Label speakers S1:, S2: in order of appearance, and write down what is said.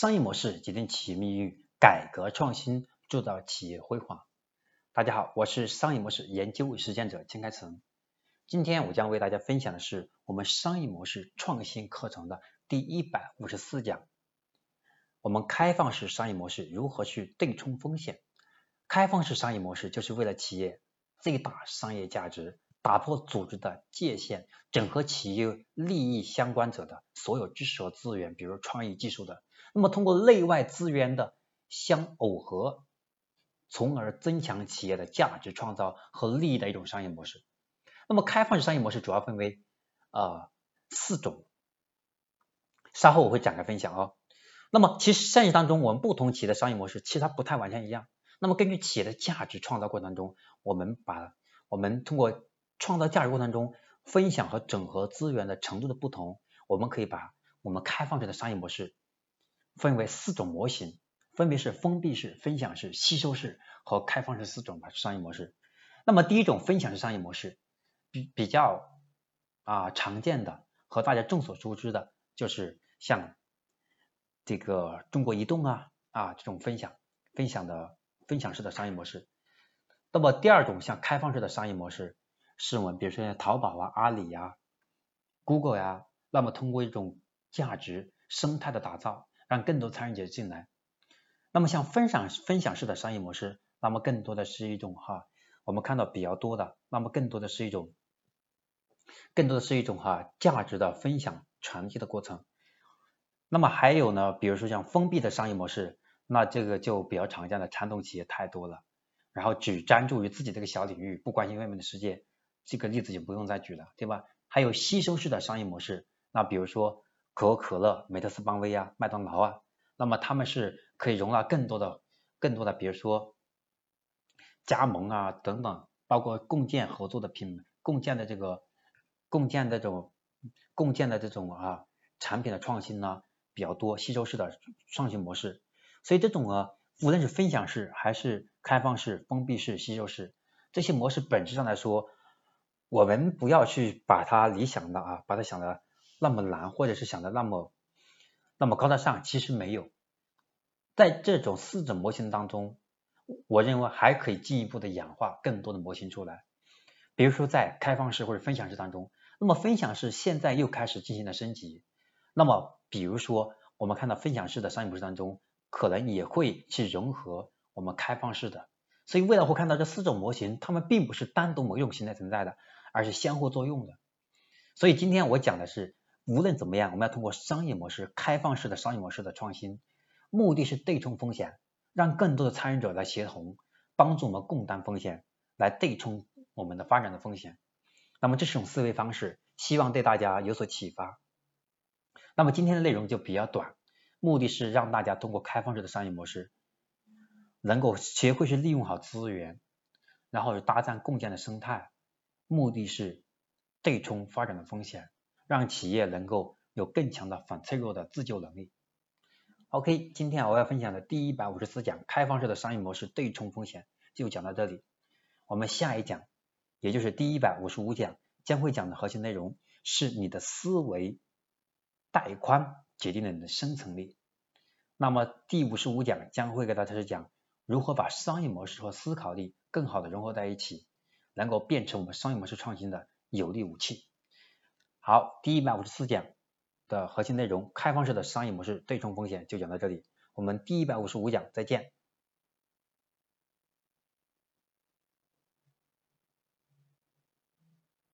S1: 商业模式决定企业命运，改革创新铸造企业辉煌。大家好，我是商业模式研究实践者金开成。今天我将为大家分享的是我们商业模式创新课程的第一百五十四讲。我们开放式商业模式如何去对冲风险？开放式商业模式就是为了企业最大商业价值。打破组织的界限，整合企业利益相关者的所有知识和资源，比如创意技术的，那么通过内外资源的相耦合，从而增强企业的价值创造和利益的一种商业模式。那么开放式商业模式主要分为呃四种，稍后我会展开分享哦。那么其实现实当中，我们不同企业的商业模式其实它不太完全一样。那么根据企业的价值创造过程当中，我们把我们通过创造价值过程中，分享和整合资源的程度的不同，我们可以把我们开放式的商业模式分为四种模型，分别是封闭式、分享式、吸收式和开放式四种商业模式。那么第一种分享式商业模式比比较啊常见的和大家众所周知的就是像这个中国移动啊啊这种分享分享的分享式的商业模式。那么第二种像开放式的商业模式。是我们比如说像淘宝啊、阿里呀、Google 呀，那么通过一种价值生态的打造，让更多参与者进来。那么像分享分享式的商业模式，那么更多的是一种哈，我们看到比较多的，那么更多的是一种，更多的是一种哈价值的分享传递的过程。那么还有呢，比如说像封闭的商业模式，那这个就比较常见的传统企业太多了，然后只专注于自己这个小领域，不关心外面的世界。这个例子就不用再举了，对吧？还有吸收式的商业模式，那比如说可口可乐、美特斯邦威啊、麦当劳啊，那么他们是可以容纳更多的、更多的，比如说加盟啊等等，包括共建合作的品、共建的这个、共建的这种、共建的这种啊产品的创新呢比较多，吸收式的创新模式。所以这种啊，无论是分享式还是开放式、封闭式、吸收式，这些模式本质上来说。我们不要去把它理想的啊，把它想的那么难，或者是想的那么那么高大上，其实没有。在这种四种模型当中，我认为还可以进一步的演化更多的模型出来。比如说在开放式或者分享式当中，那么分享式现在又开始进行了升级。那么比如说我们看到分享式的商业模式当中，可能也会去融合我们开放式的。所以未来会看到这四种模型，它们并不是单独某一种形态存在的。而是相互作用的，所以今天我讲的是，无论怎么样，我们要通过商业模式、开放式的商业模式的创新，目的是对冲风险，让更多的参与者来协同，帮助我们共担风险，来对冲我们的发展的风险。那么这是种思维方式，希望对大家有所启发。那么今天的内容就比较短，目的是让大家通过开放式的商业模式，能够学会去利用好资源，然后搭建共建的生态。目的是对冲发展的风险，让企业能够有更强的反脆弱的自救能力。OK，今天我要分享的第一百五十四讲开放式的商业模式对冲风险就讲到这里。我们下一讲，也就是第一百五十五讲，将会讲的核心内容是你的思维带宽决定了你的生存力。那么第五十五讲将会给大家是讲如何把商业模式和思考力更好的融合在一起。能够变成我们商业模式创新的有力武器。好，第一百五十四讲的核心内容，开放式的商业模式对冲风险就讲到这里，我们第一百五十五讲再见。